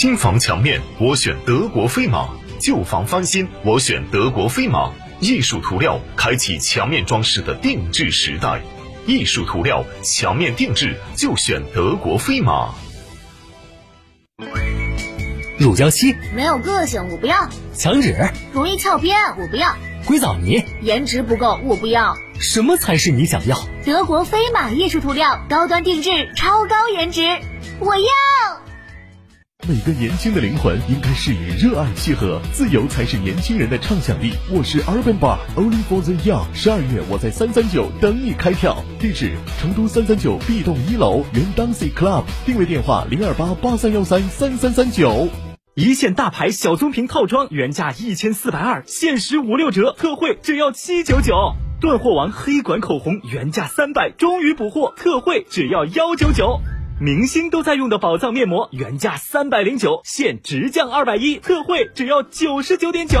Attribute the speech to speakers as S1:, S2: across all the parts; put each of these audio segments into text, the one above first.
S1: 新房墙面，我选德国飞马；旧房翻新，我选德国飞马。艺术涂料开启墙面装饰的定制时代，艺术涂料墙面定制就选德国飞马。
S2: 乳胶漆
S3: 没有个性，我不要；
S2: 墙纸
S3: 容易翘边，我不要；
S2: 硅藻泥
S3: 颜值不够，我不要。
S2: 什么才是你想要？
S3: 德国飞马艺术涂料，高端定制，超高颜值，我要。
S4: 每个年轻的灵魂应该是与热爱契合，自由才是年轻人的畅想力。我是 Urban Bar Only for the Young。十二月我在三三九等你开票，地址成都三三九 B 栋一楼原 Dancy Club，定位电话零二八八三幺三三三三九。
S5: 一线大牌小棕瓶套装原价一千四百二，限时五六折，特惠只要七九九。断货王黑管口红原价三百，终于补货，特惠只要幺九九。明星都在用的宝藏面膜原价三百零九，现直降二百一，特惠只要九十九点九。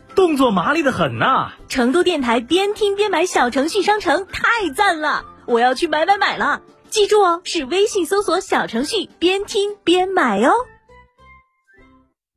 S5: 动作麻利的很呐！
S6: 成都电台边听边买小程序商城太赞了，我要去买买买了！记住哦，是微信搜索小程序边听边买哦。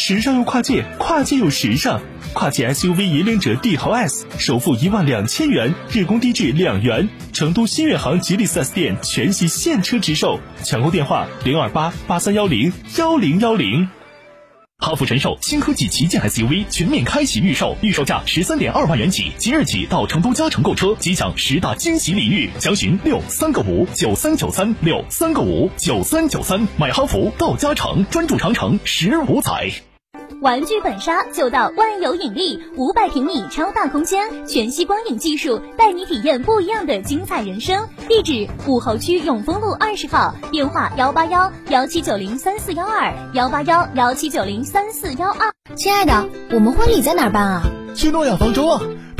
S1: 时尚又跨界，跨界又时尚。跨界 SUV 引领者帝豪 S 首付一万两千元，日供低至两元。成都新远航吉利 4S 店全系现车直售，抢购电话零二八八三幺零幺零幺零。哈弗神兽新科技旗舰 SUV 全面开启预售，预售价十三点二万元起，即日起到成都嘉诚购车，即享十大惊喜礼遇。详询六三个五九三九三六三个五九三九三，买哈弗到嘉诚，专注长城十五载。
S7: 玩具本杀就到万有引力，五百平米超大空间，全息光影技术，带你体验不一样的精彩人生。地址：武侯区永丰路二十号，电话：幺八幺幺七九零三四幺二幺八幺幺七九零三四幺二。
S3: 亲爱的，我们婚礼在哪儿办啊？
S4: 去诺亚方舟啊！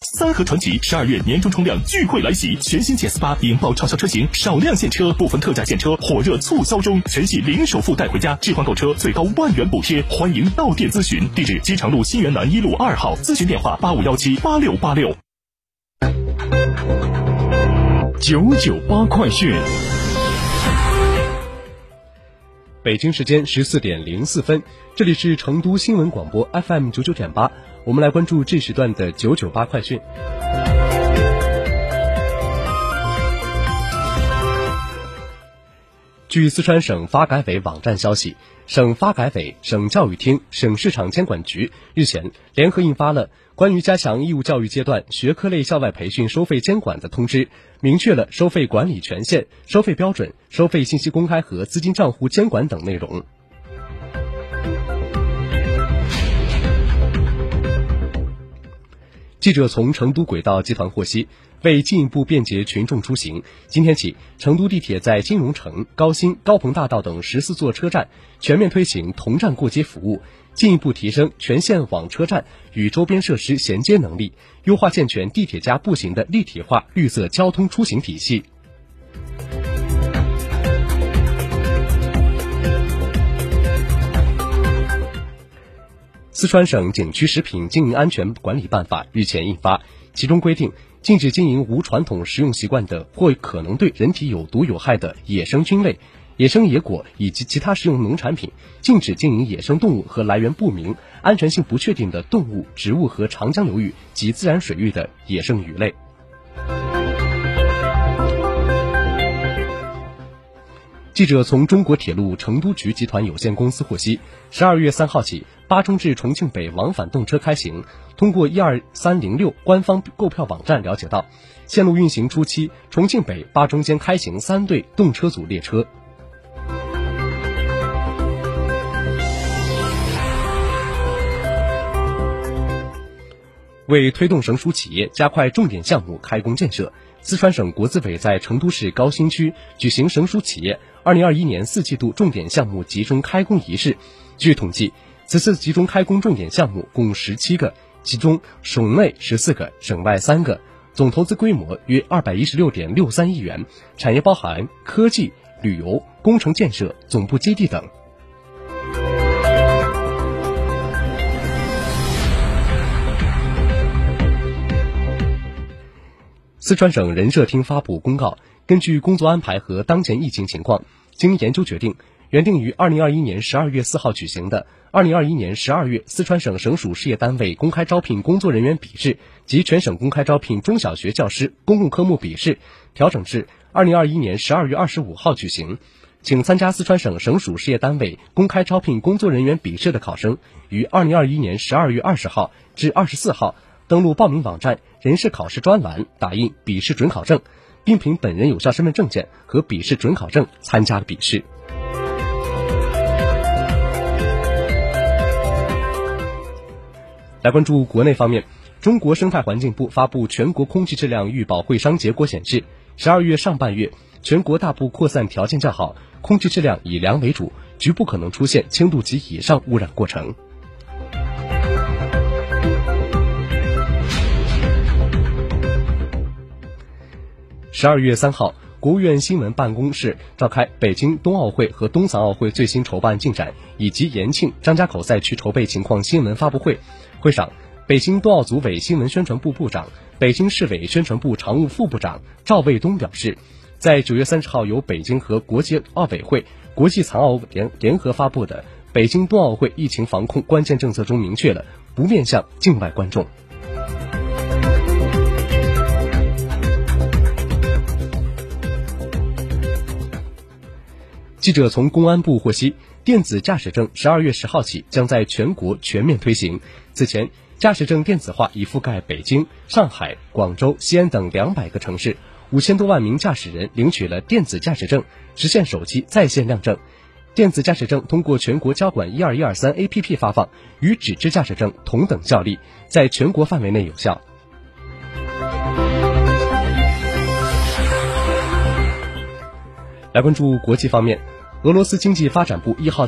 S1: 三和传奇十二月年终冲量聚会来袭，全新 GS 八引爆畅销车型，少量现车，部分特价现车火热促销中，全系零首付带回家，置换购车最高万元补贴，欢迎到店咨询。地址：机场路新源南一路二号，咨询电话八五幺七八六八六。
S8: 九九八快讯。北京时间十四点零四分，这里是成都新闻广播 FM 九九点八，我们来关注这时段的九九八快讯。据四川省发改委网站消息，省发改委、省教育厅、省市场监管局日前联合印发了关于加强义务教育阶段学科类校外培训收费监管的通知，明确了收费管理权限、收费标准、收费信息公开和资金账户监管等内容。记者从成都轨道集团获悉，为进一步便捷群众出行，今天起，成都地铁在金融城、高新、高鹏大道等十四座车站全面推行同站过街服务，进一步提升全线网车站与周边设施衔接能力，优化健全地铁加步行的立体化绿色交通出行体系。四川省景区食品经营安全管理办法日前印发，其中规定，禁止经营无传统食用习惯的或可能对人体有毒有害的野生菌类、野生野果以及其他食用农产品；禁止经营野生动物和来源不明、安全性不确定的动物、植物和长江流域及自然水域的野生鱼类。记者从中国铁路成都局集团有限公司获悉，十二月三号起，巴中至重庆北往返动车开行。通过一二三零六官方购票网站了解到，线路运行初期，重庆北、巴中间开行三对动车组列车。为推动省属企业加快重点项目开工建设，四川省国资委在成都市高新区举行省属企业二零二一年四季度重点项目集中开工仪式。据统计，此次集中开工重点项目共十七个，其中省内十四个，省外三个，总投资规模约二百一十六点六三亿元，产业包含科技、旅游、工程建设、总部基地等。四川省人社厅发布公告，根据工作安排和当前疫情情况，经研究决定，原定于二零二一年十二月四号举行的二零二一年十二月四川省省属事业单位公开招聘工作人员笔试及全省公开招聘中小学教师公共科目笔试，调整至二零二一年十二月二十五号举行。请参加四川省省属事业单位公开招聘工作人员笔试的考生，于二零二一年十二月二十号至二十四号。登录报名网站人事考试专栏，打印笔试准考证，并凭本人有效身份证件和笔试准考证参加笔试。来关注国内方面，中国生态环境部发布全国空气质量预报会商结果显示，十二月上半月全国大部扩散条件较好，空气质量以良为主，局部可能出现轻度及以上污染过程。十二月三号，国务院新闻办公室召开北京冬奥会和冬残奥会最新筹办进展以及延庆、张家口赛区筹备情况新闻发布会。会上，北京冬奥组委新闻宣传部部长、北京市委宣传部常务副部长赵卫东表示，在九月三十号由北京和国际奥委会、国际残奥联联合发布的《北京冬奥会疫情防控关键政策》中明确了不面向境外观众。记者从公安部获悉，电子驾驶证十二月十号起将在全国全面推行。此前，驾驶证电子化已覆盖北京、上海、广州、西安等两百个城市，五千多万名驾驶人领取了电子驾驶证，实现手机在线亮证。电子驾驶证通过全国交管一二一二三 APP 发放，与纸质驾驶证同等效力，在全国范围内有效。来关注国际方面，俄罗斯经济发展部一号在。